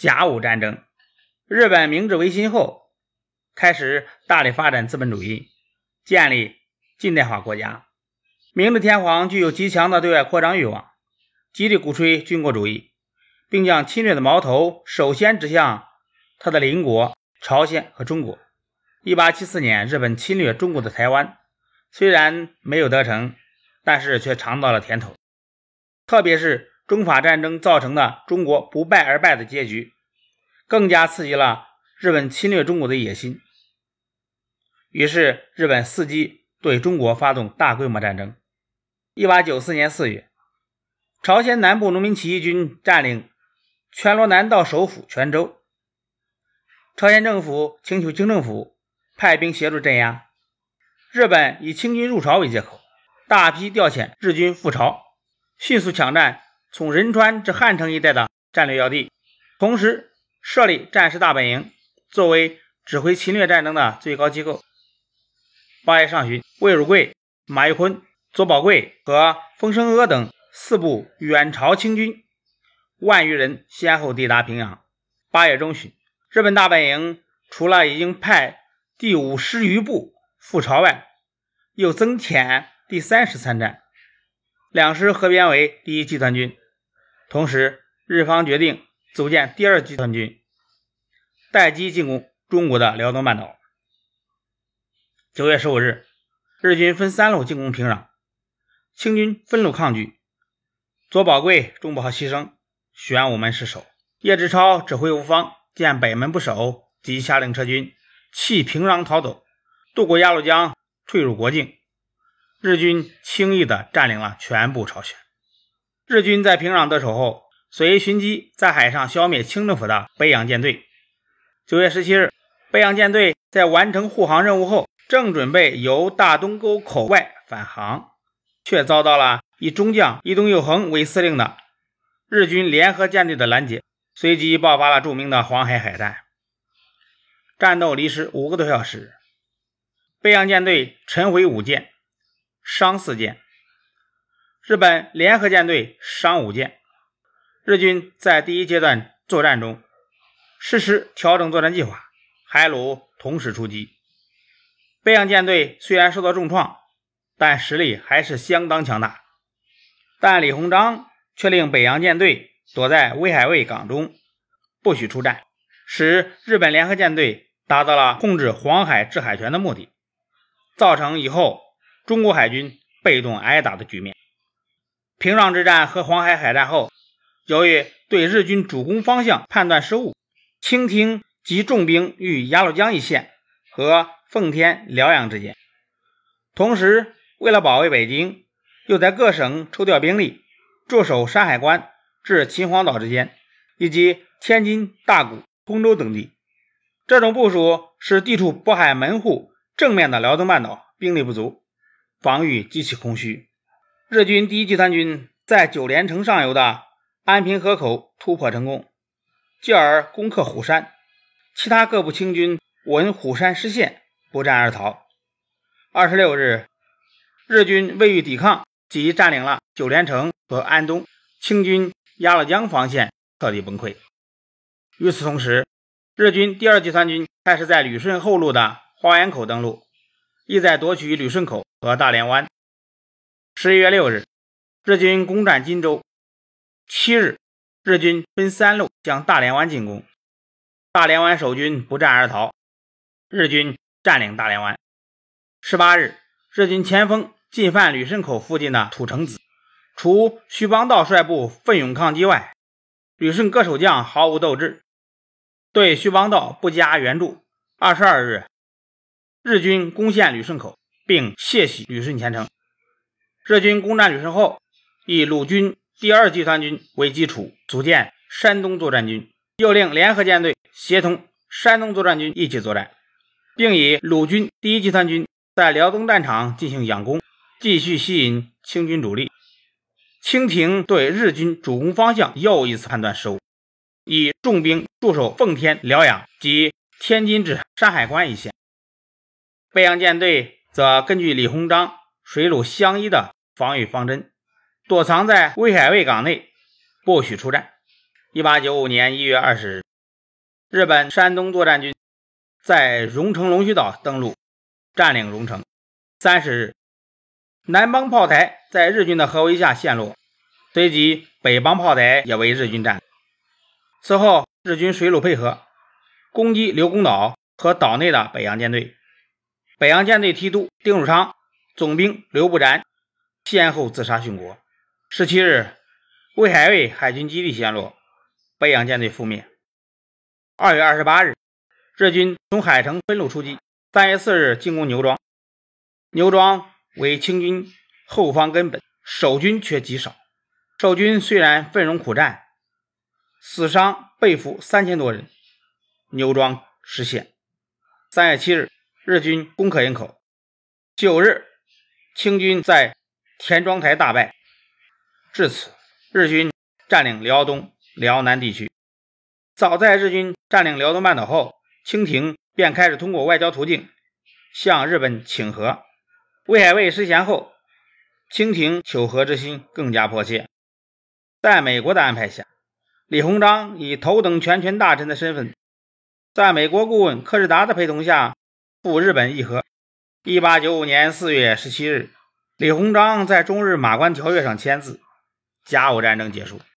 甲午战争。日本明治维新后，开始大力发展资本主义，建立近代化国家。明治天皇具有极强的对外扩张欲望，极力鼓吹军国主义，并将侵略的矛头首先指向他的邻国朝鲜和中国。一八七四年，日本侵略中国的台湾，虽然没有得逞，但是却尝到了甜头。特别是中法战争造成的中国不败而败的结局。更加刺激了日本侵略中国的野心，于是日本伺机对中国发动大规模战争。一八九四年四月，朝鲜南部农民起义军占领全罗南道首府全州，朝鲜政府请求清政府派兵协助镇压。日本以清军入朝为借口，大批调遣日军赴朝，迅速抢占从仁川至汉城一带的战略要地，同时。设立战时大本营，作为指挥侵略战争的最高机构。八月上旬，魏汝贵、马玉坤、左宝贵和丰生阿等四部远朝清军万余人先后抵达平壤。八月中旬，日本大本营除了已经派第五师余部赴朝外，又增遣第三师参战，两师合编为第一集团军。同时，日方决定。组建第二集团军，待机进攻中国的辽东半岛。九月十五日，日军分三路进攻平壤，清军分路抗拒，左宝贵中部号牺牲，玄武门失守。叶志超指挥无方，见北门不守，即下令撤军，弃平壤逃走，渡过鸭绿江，退入国境。日军轻易地占领了全部朝鲜。日军在平壤得手后。随寻机在海上消灭清政府的北洋舰队。九月十七日，北洋舰队在完成护航任务后，正准备由大东沟口外返航，却遭到了以中将伊东佑恒为司令的日军联合舰队的拦截，随即爆发了著名的黄海海战。战斗历时五个多小时，北洋舰队沉毁五舰，伤四舰；日本联合舰队商五舰。日军在第一阶段作战中实施调整作战计划，海陆同时出击。北洋舰队虽然受到重创，但实力还是相当强大。但李鸿章却令北洋舰队躲在威海卫港中，不许出战，使日本联合舰队达到了控制黄海制海权的目的，造成以后中国海军被动挨打的局面。平壤之战和黄海海战后。由于对日军主攻方向判断失误，清廷集重兵于鸭绿江一线和奉天、辽阳之间，同时为了保卫北京，又在各省抽调兵力驻守山海关至秦皇岛之间，以及天津、大沽、通州等地。这种部署使地处渤海门户正面的辽东半岛兵力不足，防御极其空虚。日军第一集团军在九连城上游的。安平河口突破成功，继而攻克虎山，其他各部清军闻虎山失陷，不战而逃。二十六日，日军未予抵抗，即占领了九连城和安东，清军鸭绿江防线彻底崩溃。与此同时，日军第二集团军开始在旅顺后路的花园口登陆，意在夺取旅顺口和大连湾。十一月六日，日军攻占金州。七日，日军分三路向大连湾进攻，大连湾守军不战而逃，日军占领大连湾。十八日，日军前锋进犯旅顺口附近的土城子，除徐邦道率部奋勇抗击外，旅顺各守将毫无斗志，对徐邦道不加援助。二十二日，日军攻陷旅顺口，并卸洗旅顺前城。日军攻占旅顺后，以陆军。第二集团军为基础组建山东作战军，又令联合舰队协同山东作战军一起作战，并以鲁军第一集团军在辽东战场进行佯攻，继续吸引清军主力。清廷对日军主攻方向又一次判断失误，以重兵驻守奉天、辽阳及天津至山海关一线，北洋舰队则根据李鸿章水陆相依的防御方针。躲藏在威海卫港内，不许出战。一八九五年一月二十日，日本山东作战军在荣城龙须岛登陆，占领荣城。三十日，南邦炮台在日军的合围下陷落，随即北邦炮台也为日军占领。此后，日军水陆配合，攻击刘公岛和岛内的北洋舰队。北洋舰队提督丁汝昌、总兵刘步蟾先后自杀殉国。十七日，魏海卫海军基地陷落，北洋舰队覆灭。二月二十八日，日军从海城分路出击。三月四日，进攻牛庄。牛庄为清军后方根本，守军却极少。守军虽然奋勇苦战，死伤被俘三千多人，牛庄失陷。三月七日，日军攻克营口。九日，清军在田庄台大败。至此，日军占领辽东、辽南地区。早在日军占领辽东半岛后，清廷便开始通过外交途径向日本请和。魏海卫失贤后，清廷求和之心更加迫切。在美国的安排下，李鸿章以头等全权大臣的身份，在美国顾问柯志达的陪同下赴日本议和。一八九五年四月十七日，李鸿章在中日马关条约上签字。甲午战争结束。